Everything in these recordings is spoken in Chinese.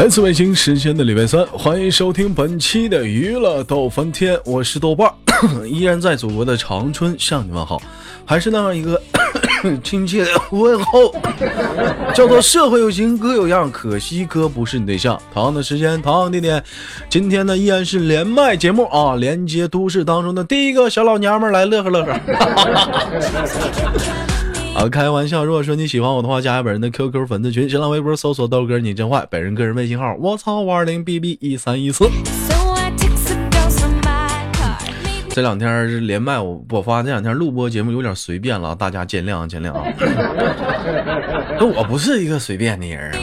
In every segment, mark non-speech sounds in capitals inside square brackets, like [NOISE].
来自北京时间的礼拜三，欢迎收听本期的娱乐逗翻天，我是豆瓣，[COUGHS] 依然在祖国的长春向你问好，还是那样一个 [COUGHS] 亲切的问候，[LAUGHS] 叫做社会有型哥有样，可惜哥不是你对象。同样的时间，同样的地点，今天呢依然是连麦节目啊，连接都市当中的第一个小老娘们来乐呵乐呵。[LAUGHS] 啊，开玩笑！如果说你喜欢我的话，加下本人的 QQ 粉丝群，新浪微博搜索豆哥你真坏，本人个人微信号我操五二零 bb 一三一四。这两天连麦，我我发这两天录播节目有点随便了，大家见谅见谅啊。[LAUGHS] 那我不是一个随便的人啊。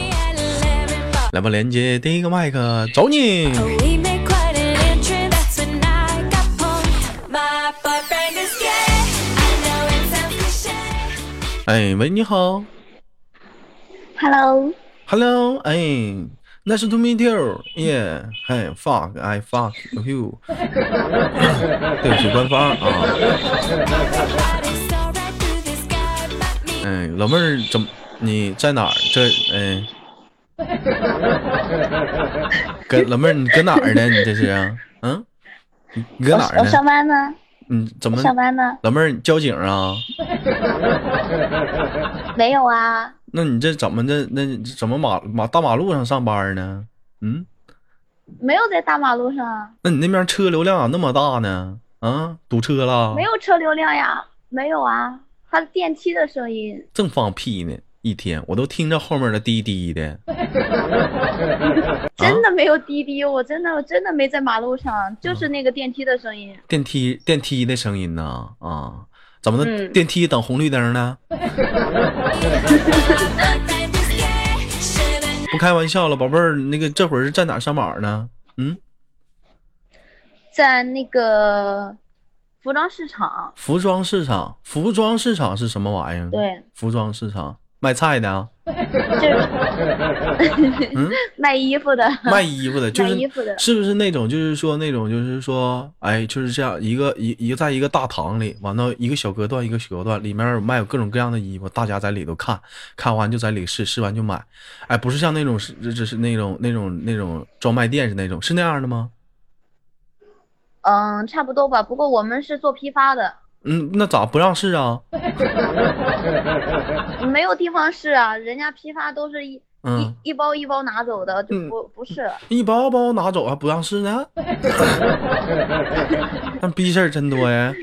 来吧，连接第一个麦克，走你。哎，喂，你好。Hello，Hello，哎，Nice to meet you. Yeah，嘿，fuck, I fuck you. 对不起，官方啊。哎，老妹儿怎么？你在哪儿？这哎，跟老妹儿你搁哪儿呢？你这是啊？嗯，你你搁我我哪儿呢？上班呢，你怎么？上班呢，老妹儿，你交警啊？[LAUGHS] 没有啊，那你这怎么的？那怎么马马大马路上上班呢？嗯，没有在大马路上，那你那边车流量咋那么大呢？啊，堵车了？没有车流量呀，没有啊，它是电梯的声音，正放屁呢！一天我都听着后面的滴滴的。[LAUGHS] 真的没有滴滴，我真的我真的没在马路上，就是那个电梯的声音，电梯电梯的声音呢？啊，怎么的？嗯电梯等红绿灯呢？[LAUGHS] 不开玩笑了，宝贝儿，那个这会儿是在哪上班呢？嗯，在那个服装市场，服装市场。服装市场是什么玩意儿？，对，服装市场卖菜的啊，就是。嗯，卖衣服的，卖衣服的，就是是不是那种，就是说那种，就是说，哎，就是这样一个一一个在一个大堂里，完了一个小隔断一个小隔断，里面有卖有各种各样的衣服，大家在里头看看完就在里试，试完就买，哎，不是像那种是这这是那种那种那种专卖店是那种，是那样的吗？嗯，差不多吧，不过我们是做批发的，嗯，那咋不让试啊？[LAUGHS] 没有地方试啊，人家批发都是一。嗯，一一包一包拿走的，就嗯不不是。一包包拿走还不让试呢？[LAUGHS] 那逼事儿真多呀！[LAUGHS]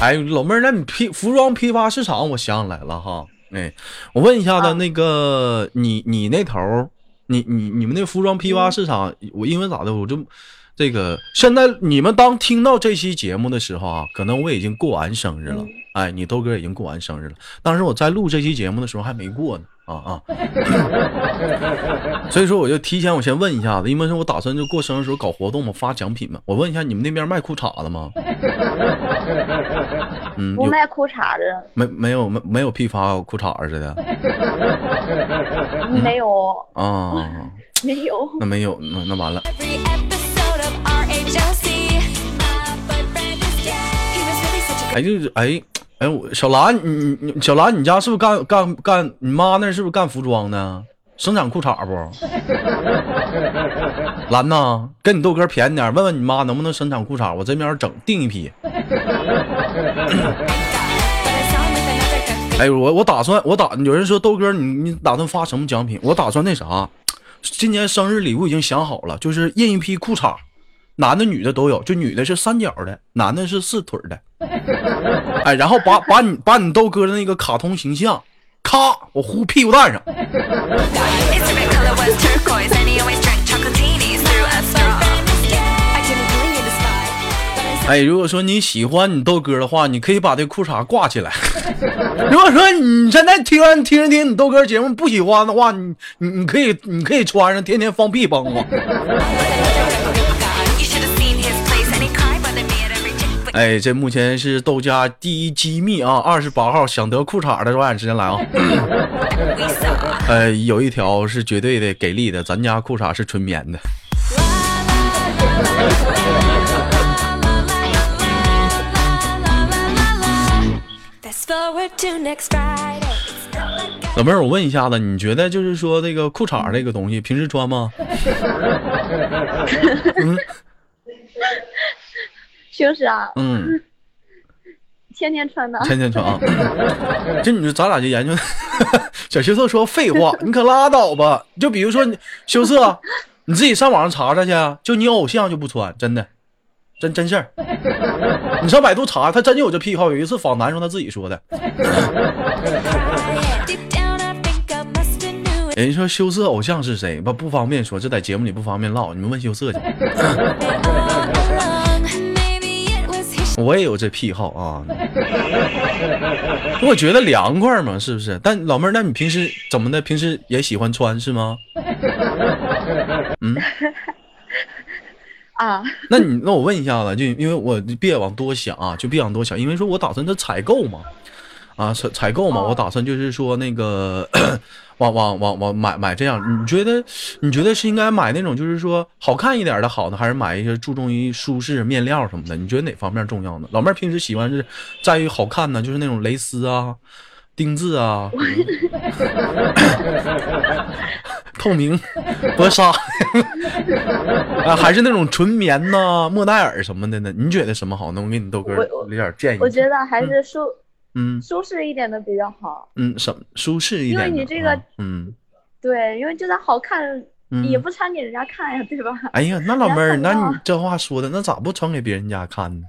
哎，老妹儿，那你批服装批发市场，我想起来了哈。哎，我问一下子，啊那个你你那头儿，你你你们那服装批发嗯市场，我因为咋的，我就这个现在你们当听到这期节目的时候啊，可能我已经过完生日了。嗯哎，你豆哥已经过完生日了，当时我在录这期节目的时候还没过呢。啊啊！[LAUGHS] 所以说我就提前我先问一下子，因为是我打算就过生日时候搞活动嘛，发奖品嘛。我问一下，你们那边卖裤衩子吗？嗯，不卖裤衩子，没没有没没有批发裤衩似的 [LAUGHS] 没有，啊？[LAUGHS] 没有。那没有，那那完了。哎，就是哎哎，我小兰，你你你小兰，你家是不是干干干？你妈那是不是干服装的？生产裤衩不？兰呐，跟你豆哥便宜点，问问你妈能不能生产裤衩，我这边整订一批。[LAUGHS] 哎，我我打算，我打有人说豆哥，你你打算发什么奖品？我打算那啥，今年生日礼物已经想好了，就是印一批裤衩，男的女的都有，就女的是三角的，男的是四腿的。[LAUGHS] 哎，然后把把你把你豆哥的那个卡通形象，咔，我呼屁股蛋上。哎，如果说你喜欢你豆哥的话，你可以把这裤衩挂起来。[LAUGHS] 如果说你现在听完听着听你豆哥节目不喜欢的话，你你你可以你可以穿上，天天放屁崩我。哎，这目前是豆家第一机密啊！二十八号想得裤衩的，抓紧时间来啊！呃，[LAUGHS] 有一条是绝对的给力的，咱家裤衩是纯棉的。老妹儿，我问一下子，你觉得就是说这个裤衩这个东西，平时穿吗？[LAUGHS] 嗯平时啊，嗯，[LAUGHS] 天天穿的。天天穿啊。[LAUGHS] 就你说咱俩就研究，小羞涩说废话，你可拉倒吧。就比如说你羞涩，你自己上网上查查去，就你偶像就不穿，真的，真真事儿。你上百度查，他真有这癖好。有一次访谈时候他自己说的。[LAUGHS] 人家说羞涩偶像是谁？不不方便说，这在节目里不方便唠，你们问羞涩去。我也有这癖好啊，我觉得凉快嘛，是不是？但老妹儿，那你平时怎么的？平时也喜欢穿是吗？嗯，[LAUGHS] 啊，那你那我问一下子，就因为我别往多想啊，就别往多想，因为说我打算这采购嘛，啊采采购嘛，哦我打算就是说那个往往往往买买这样，你觉得你觉得是应该买那种就是说好看一点的好呢，还是买一些注重于舒适面料什么的？你觉得哪方面重要呢？老妹儿平时喜欢是在于好看呢，就是那种蕾丝啊、丁字啊、透明薄纱啊，还是那种纯棉呐、莫代尔什么的呢？你觉得什么好呢？我给你豆哥我我给点建议。我觉得还是舒、嗯舒适一点的比较好。嗯，什么舒适一点的？为你这个啊嗯对，因为就算好看，嗯，也不穿给人家看呀，对吧？哎呀，那老妹儿，那你这话说的，那咋不穿给别人家看呢？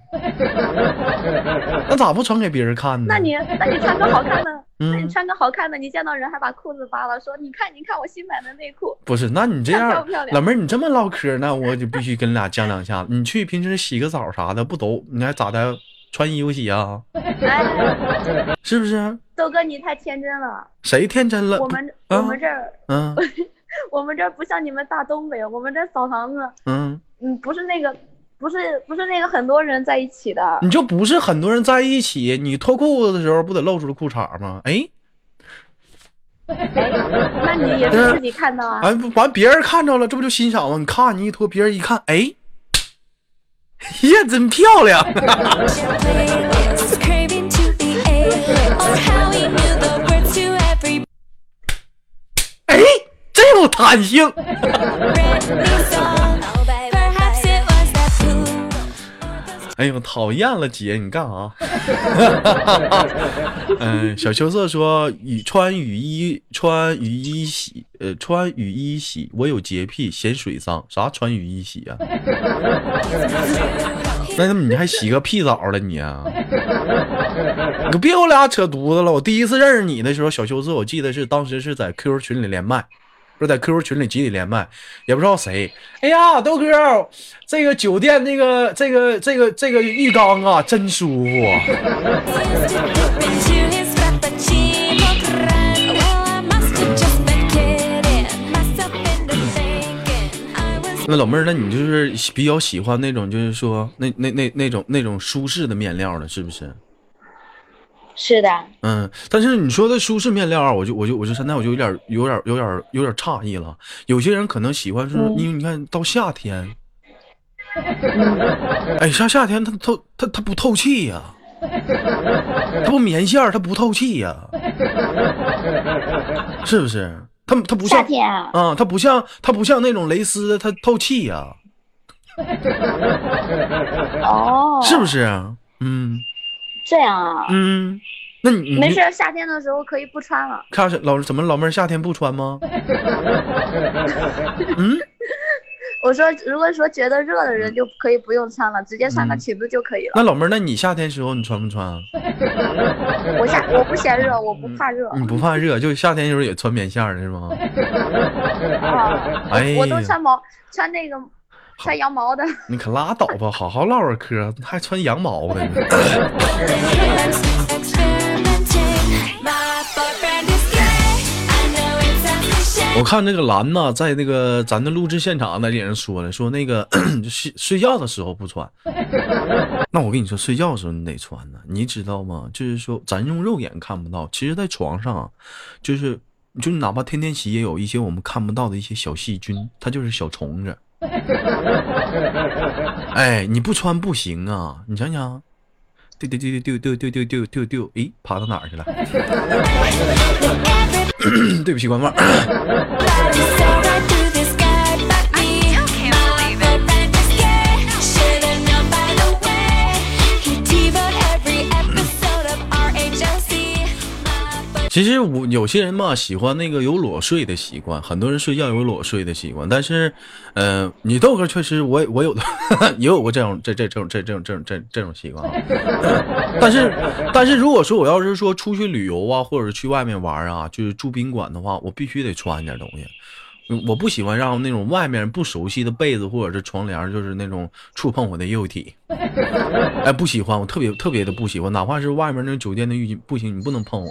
那咋不穿给别人看呢？那你那你穿个好看的，那你嗯穿个好看的，你见到人还把裤子扒了，说你看你看我新买的内裤，不是？那你这样漂漂，亮老妹儿，你这么唠嗑，那我就必须跟你俩犟两下。你去平时洗个澡啥的，不都你还咋的？穿衣服洗啊？哎，是不是？豆哥你太天真了，谁天真了？我们啊我们这儿嗯 [LAUGHS] 我们这儿不像你们大东北，我们这儿澡堂子，嗯，嗯，不是那个。不是不是那个很多人在一起的，你就不是很多人在一起，你脱裤子的时候不得露出裤衩吗？哎哎，那你也是自己看到啊？哎，完别人看着了，这不就欣赏吗？你看你一脱，别人一看，哎，[LAUGHS] 呀，真漂亮。哎，真有弹性。哎呦，讨厌了，姐，你干啥？[LAUGHS] 嗯，小秋色说雨穿雨衣穿雨衣洗，呃，穿雨衣洗，我有洁癖，嫌水脏。啥穿雨衣洗呀、[LAUGHS] 那你还洗个屁澡了你啊？你可别给我俩扯犊子了！我第一次认识你的时候，小秋色，我记得是当时是在 QQ 群里连麦，在 QQ 群里集体连麦，也不知道谁。哎呀，豆哥，这个酒店那个这个这个这个浴缸啊，真舒服啊。[LAUGHS] 那老妹儿，那你就是比较喜欢那种，就是说那那那那种那种舒适的面料的，是不是？是的，嗯，但是你说的舒适面料啊，我就我就我就现在我就有点有点有点有点诧异了。有些人可能喜欢是，嗯因为你看到夏天，哎，像夏天它透它它不透气呀、它不棉线儿它不透气呀、是不是？它它不夏像天啊，啊，它不像它不像那种蕾丝的，它透气呀、哦，是不是？嗯这样啊？嗯，那你你没事，夏天的时候可以不穿了。看是老怎么老妹儿夏天不穿吗？[LAUGHS] 嗯，我说，如果说觉得热的人就可以不用穿了，直接穿个嗯裙子就可以了。那老妹儿，那你夏天时候你穿不穿啊？我夏我不嫌热，我不怕热你不怕热，就夏天时候也穿棉线儿的是吗？[LAUGHS] 啊，哎我都穿毛穿那个穿羊毛的。你可拉倒吧，好好唠会儿嗑，还穿羊毛的呢。[LAUGHS] 我看那个蓝呐，在那个咱的录制现场那里人说了，说那个 [COUGHS] 睡睡觉的时候不穿。[LAUGHS] 那我跟你说，睡觉的时候你得穿呢，你知道吗？就是说咱用肉眼看不到，其实在床上啊，就是就哪怕天天洗，也有一些我们看不到的一些小细菌，它就是小虫子。[LAUGHS] 哎，你不穿不行啊！你想想，丢丢丢丢丢丢丢丢丢丢，哎，爬到哪儿去了？[LAUGHS] 对不起，官方。[LAUGHS] 其实我有些人嘛喜欢那个有裸睡的习惯，很多人睡觉有裸睡的习惯，但是，呃，你豆哥确实我 [LAUGHS] 我有的也有过这种这这这种这这种这种这这种习惯，[LAUGHS] 但是但是如果说我要是说出去旅游啊，或者是去外面玩啊，就是住宾馆的话，我必须得穿点东西。我不喜欢让那种外面不熟悉的被子或者是床帘，就是那种触碰我的肉体。哎，不喜欢，我特别特别的不喜欢，哪怕是外面那酒店的浴巾，不行，你不能碰我。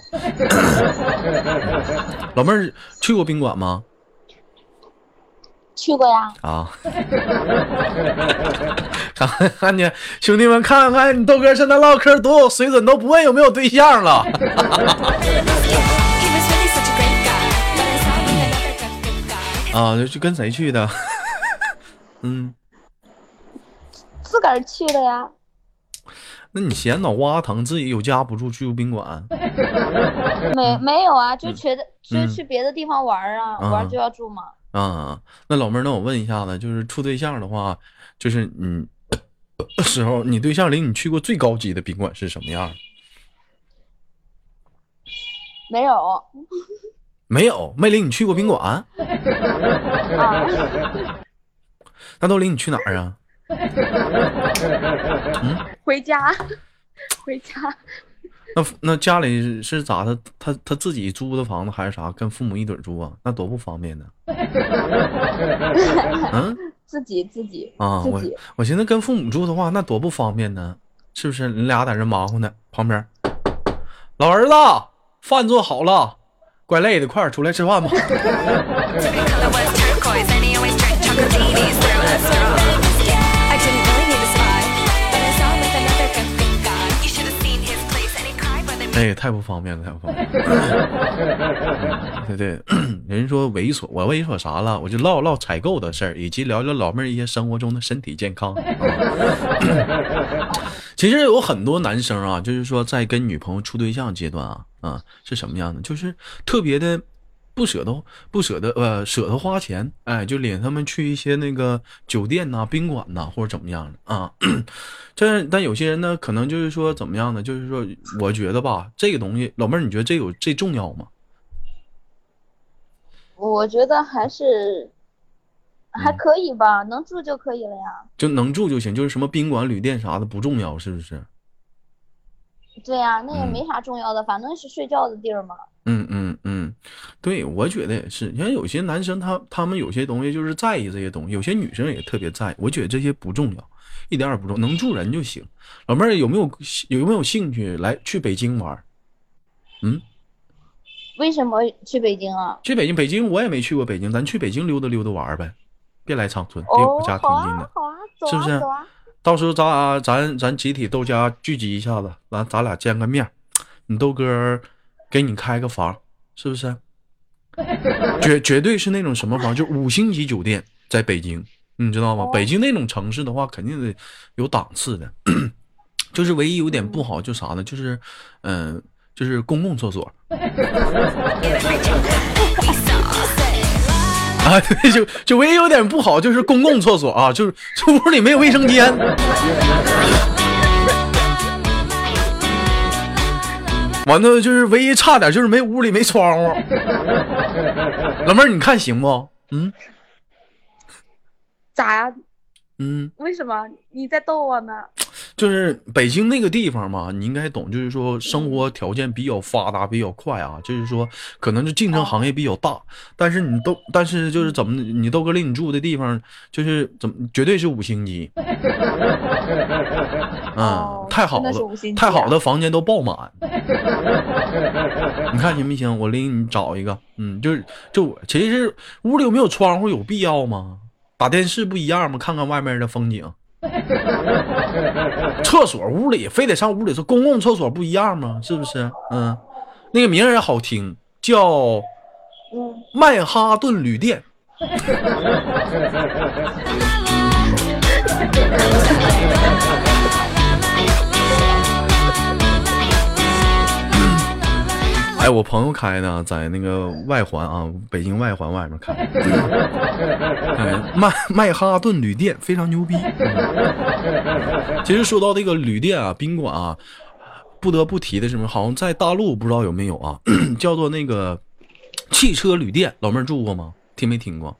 [COUGHS] 老妹儿去过宾馆吗？去过呀。啊。[LAUGHS] 看看你兄弟们，看看你豆哥现在唠嗑多有水准，都不问有没有对象了。[LAUGHS] 啊，就跟谁去的？[LAUGHS] 嗯，自个儿去的呀。那你嫌脑瓜疼，自己有家不住，去住宾馆？[LAUGHS] 没没有啊，就觉得就去别的地方玩啊，玩就要住嘛。啊，那老妹儿，那我问一下子，就是处对象的话，就是嗯，时候你对象领你去过最高级的宾馆是什么样？没有。没有，没领你去过宾馆。[LAUGHS] 那都领你去哪儿啊？嗯，回家，[LAUGHS] 回家。那那家里是咋的？他他自己租的房子还是啥？跟父母一堆住啊？那多不方便呢。[LAUGHS] 嗯，自己自己啊，我我寻思跟父母住的话，那多不方便呢，是不是？你俩在这忙活呢，旁边，老儿子，饭做好了。怪累的，快点出来吃饭吧。[LAUGHS] 哎，太不方便了，太不方便。[LAUGHS] 对对，人说猥琐，我猥琐啥了？我就唠唠采购的事儿，以及聊聊老妹儿一些生活中的身体健康。[COUGHS] 其实有很多男生啊，就是说在跟女朋友处对象阶段啊，啊是什么样的？就是特别的。不舍得，不舍得，呃，舍得花钱，哎，就领他们去一些那个酒店呐、宾馆呐，或者怎么样的啊。[CLEARS THROAT] 这但有些人呢，可能就是说怎么样呢？就是说，我觉得吧，这个东西，老妹儿，你觉得这有这重要吗？我觉得还是还可以吧，能住就可以了呀。就能住就行，就是什么宾馆、旅店啥的不重要，是不是？对呀，那也没啥重要的，反正是睡觉的地儿嘛。嗯嗯嗯，对，我觉得也是。你看有些男生他他们有些东西就是在意这些东西，有些女生也特别在意。我觉得这些不重要，一点也不重要，能住人就行。老妹儿有没有有没有兴趣来去北京玩？嗯，为什么去北京啊？去北京，北京我也没去过北京，咱去北京溜达溜达玩呗，别来长春，离我家挺近的，是不是？到时候咱俩咱咱集体豆家聚集一下子，完咱俩见个面，你豆哥给你开个房，是不是？绝绝对是那种什么房，就五星级酒店，在北京，你知道吗？北京那种城市的话，肯定得有档次的，[COUGHS] 就是唯一有点不好就啥呢？就是，嗯，就是公共厕所。啊，对，就就唯一有点不好就是公共厕所啊，就是这屋里没有卫生间。完了，就是唯一差点就是没屋里没窗户。老妹儿，你看行不？嗯？咋呀？嗯？为什么你在逗我呢？就是北京那个地方嘛，你应该懂。就是说，生活条件比较发达，比较快啊。就是说，可能就竞争行业比较大。但是你都，但是就是怎么，你豆哥领你住的地方，就是怎么，绝对是五星级。[LAUGHS] 嗯，太好了，太好的房间都爆满。[LAUGHS] 你看行不行？我领你找一个。嗯，就是就其实屋里有没有窗户有必要吗？打电视不一样吗？看看外面的风景。[LAUGHS] 厕所屋里非得上屋里，是公共厕所不一样吗？是不是？嗯，那个名儿也好听，叫曼哈顿旅店。[LAUGHS] 哎，我朋友开的，在那个外环啊，北京外环外面开，哎，[LAUGHS] 曼曼哈顿旅店非常牛逼。其实说到这个旅店啊、宾馆啊，不得不提的是什么？好像在大陆不知道有没有啊，[COUGHS] 叫做那个汽车旅店，老妹儿住过吗？听没听过？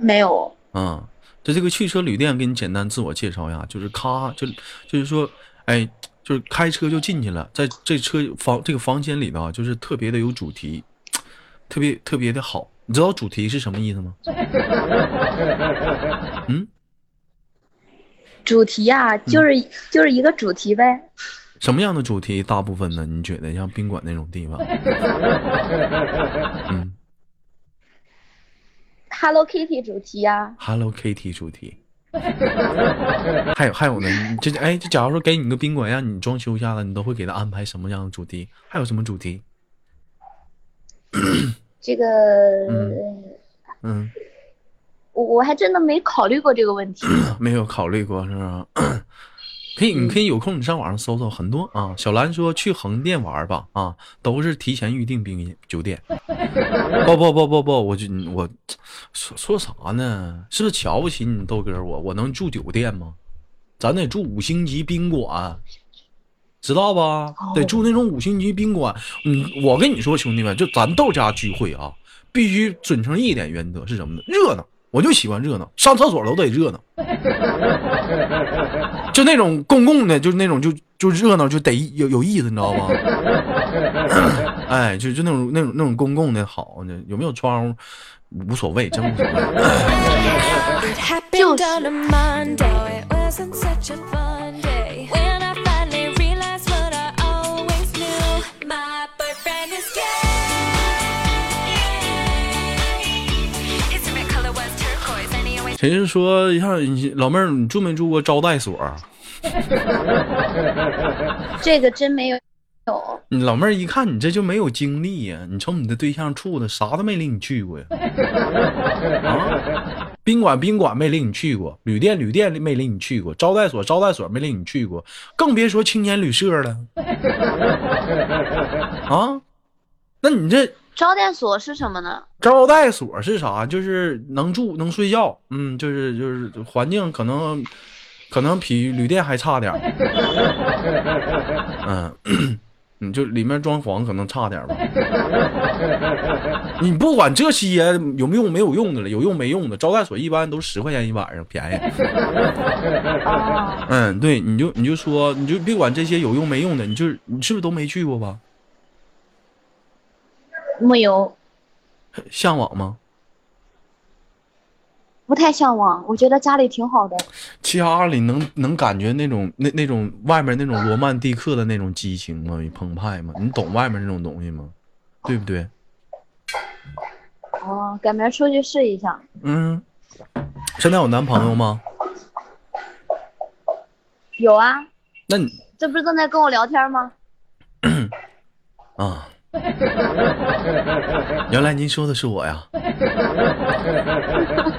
没有。嗯，就这个汽车旅店，给你简单自我介绍一下，就是咔，就就是说，哎。就是开车就进去了，在这车房这个房间里头啊，就是特别的有主题，特别特别的好。你知道主题是什么意思吗？[LAUGHS] 嗯，主题啊，就是就是一个主题呗。什么样的主题？大部分呢？你觉得像宾馆那种地方？[LAUGHS] 嗯，Hello Kitty 主题呀。Hello Kitty 主题。[LAUGHS] 还有还有呢，这哎，就假如说给你个宾馆让你装修一下子，你都会给他安排什么样的主题？还有什么主题？这个，嗯，我我还真的没考虑过这个问题。没有考虑过是吧？可以，你可以有空你上网上搜搜，很多啊。小兰说去横店玩吧，啊，都是提前预定宾酒店。[LAUGHS] 不不不不不，我就我说说啥呢？是不是瞧不起你豆哥？我我能住酒店吗？咱得住五星级宾馆，知道吧？得住那种五星级宾馆。嗯，我跟你说，兄弟们，就咱豆家聚会啊，必须遵从一点原则是什么呢？热闹。我就喜欢热闹，上厕所都得热闹，就那种公共的，就是那种就就热闹，就得有有意思，你知道吗？[COUGHS] 哎，就就那种那种那种公共的好呢，有没有窗户无所谓，真无所谓。就是。谁是说像老妹儿，你住没住过招待所？[LAUGHS] 这个真没有。有。你老妹儿一看你这就没有经历呀！你瞅你的对象处的啥都没领你去过呀？啊，宾馆宾馆没领你去过，旅店旅店没领你去过，招待所招待所没领你去过，更别说青年旅社了。[LAUGHS] 啊，那你这。招待所是什么呢？招待所是啥？就是能住能睡觉，嗯，就是就是环境可能可能比旅店还差点嗯，你就里面装潢可能差点吧。你不管这些有没有没有用的了，有用没用的，招待所一般都十块钱一晚上，便宜。嗯，对，你就你就说，你就别管这些有用没用的，你就你是不是都没去过吧？没有，向往吗？不太向往，我觉得家里挺好的。家里能能感觉那种那那种外面那种罗曼蒂克的那种激情吗？澎湃吗？你懂外面那种东西吗？对不对？哦，改明儿出去试一下。嗯，现在有男朋友吗？有啊。那你这不是正在跟我聊天吗？[CLEARS THROAT] 啊。[LAUGHS] 原来您说的是我呀！[LAUGHS]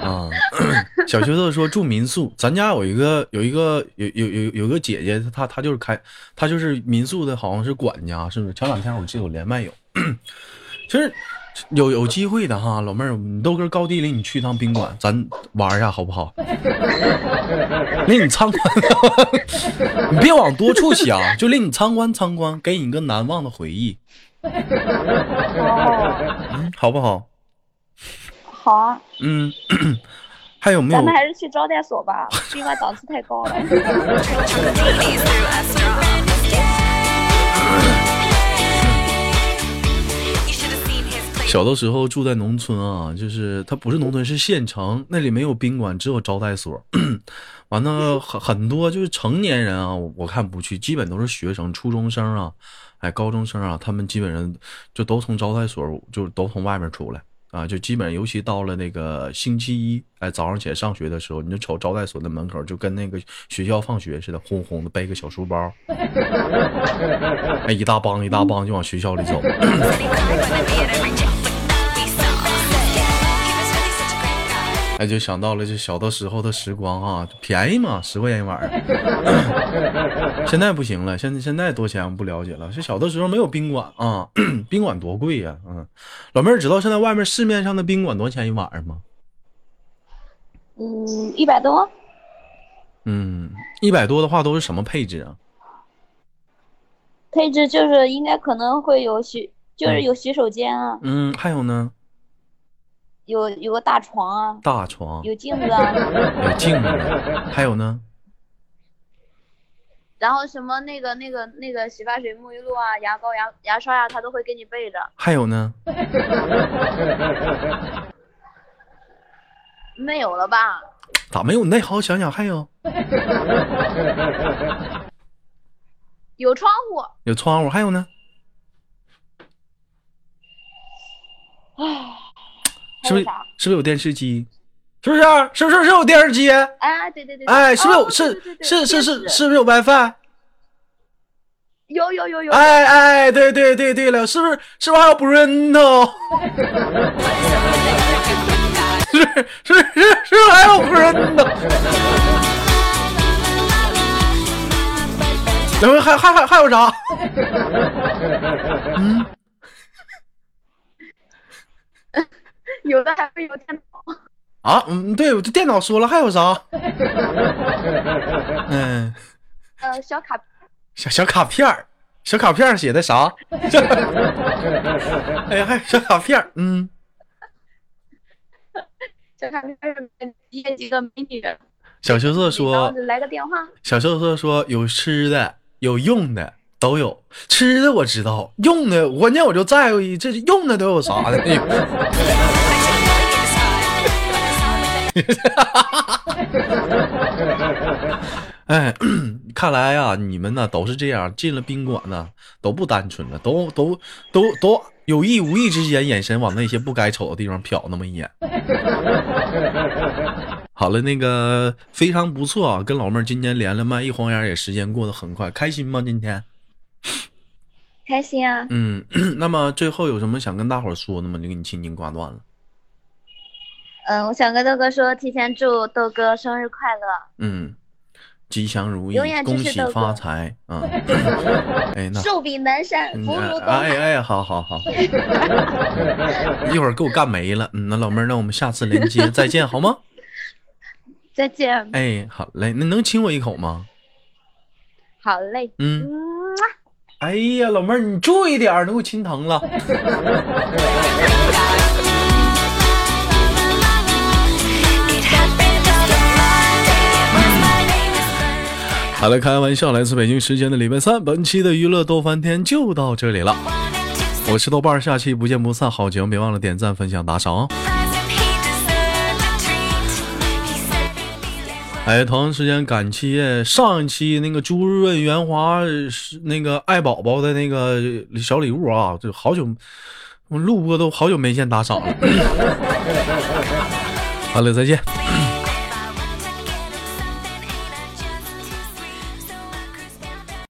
啊，[CLEARS THROAT] 小学豆说住民宿，咱家有一个有一个有有有有个姐姐，她她就是开，她就是民宿的，好像是管家，是不是？前两天我记得我连麦有，[CLEARS THROAT] 其实有有机会的哈，老妹儿，你都跟高低领你去趟宾馆，咱玩一下好不好？领你参观，[LAUGHS] 你别往多处想，就领你参观参观，给你一个难忘的回忆。嗯，好不好？好啊。嗯，还有没有？咱们还是去招待所吧，宾馆档次太高了。[LAUGHS] 小的时候住在农村啊，就是它不是农村，是县城，那里没有宾馆，只有招待所。[CLEARS THROAT] 完了，很很多就是成年人啊，我看不去，基本都是学生、初中生啊。哎，高中生啊，他们基本上就都从招待所，就都从外面出来啊，就基本上，尤其到了那个星期一，哎，早上起来上学的时候，你就瞅招待所的门口，就跟那个学校放学似的，轰轰的背个小书包，[LAUGHS] 哎，一大帮一大帮就往学校里走。[LAUGHS] 哎，就想到了这小的时候的时光啊，便宜嘛，十块钱一晚上。[LAUGHS] 现在不行了，现在现在多钱我不了解了。是小的时候没有宾馆啊，[COUGHS] 宾馆多贵呀，嗯。老妹儿知道现在外面市面上的宾馆多少钱一晚上吗？嗯，一百多。嗯，一百多的话都是什么配置啊？配置就是应该可能会有洗，就是有洗手间啊。嗯，还有呢？有有个大床啊。大床。有镜子啊。有镜子，还有呢？[LAUGHS] 然后什么那个那个那个洗发水、沐浴露啊、牙膏、牙牙刷呀，他都会给你备着。还有呢？[LAUGHS] 没有了吧？咋没有？你再好好想想，还有。[LAUGHS] 有窗户。有窗户，还有呢？唉，是不是？是不是有电视机？是不是？是不是是有电视机？哎，对对对。哎，是不是有？是是是是是不是有 WiFi？有有有有。哎哎，对对对对了，是不是？是不是还有 Bruno？是是是是还有人呢？两位还还还还有啥？嗯，有的还会有电脑啊？嗯，对，我这电脑说了，还有啥？[LAUGHS] 嗯，呃，小卡小小卡片儿，小卡片写的啥？[LAUGHS] 哎呀，还小卡片嗯。小卡片儿接几个美女。小羞涩说：“来个电话。”小羞涩说：“有吃的，有用的，都有。吃的我知道，用的关键我就在乎一，这用的都有啥的？” [LAUGHS] 哎，[CLEARS THROAT] 看来呀，你们呢都是这样，进了宾馆呢都不单纯了，都都都都有意无意之间眼神往那些不该瞅的地方瞟那么一眼。[LAUGHS] 好了，那个非常不错啊，跟老妹儿今天连了麦，一晃眼也时间过得很快，开心吗？今天开心啊。嗯，[CLEARS THROAT] 那么最后有什么想跟大伙儿说的吗？就给你轻轻挂断了。嗯，我想跟豆哥说，提前祝豆哥生日快乐。嗯。吉祥如意，恭喜发财啊！哎，那寿比南山，福如东海。哎哎，好好好，一会儿给我干没了。嗯，那老妹儿，那我们下次连接 [LAUGHS] 再见，好吗？再见。哎，好嘞，那能亲我一口吗？好嘞。嗯。哎呀，老妹儿，你注意点，都给我亲疼了。[LAUGHS] 好了，开玩笑，来自北京时间的礼拜三，本期的娱乐逗翻天就到这里了。我是豆瓣，下期不见不散。好节目别忘了点赞、分享、打赏哦。哎，同样时间感谢上一期那个朱润元华是那个爱宝宝的那个小礼物啊，就好久我录播都好久没见打赏了。[LAUGHS] 好了，再见。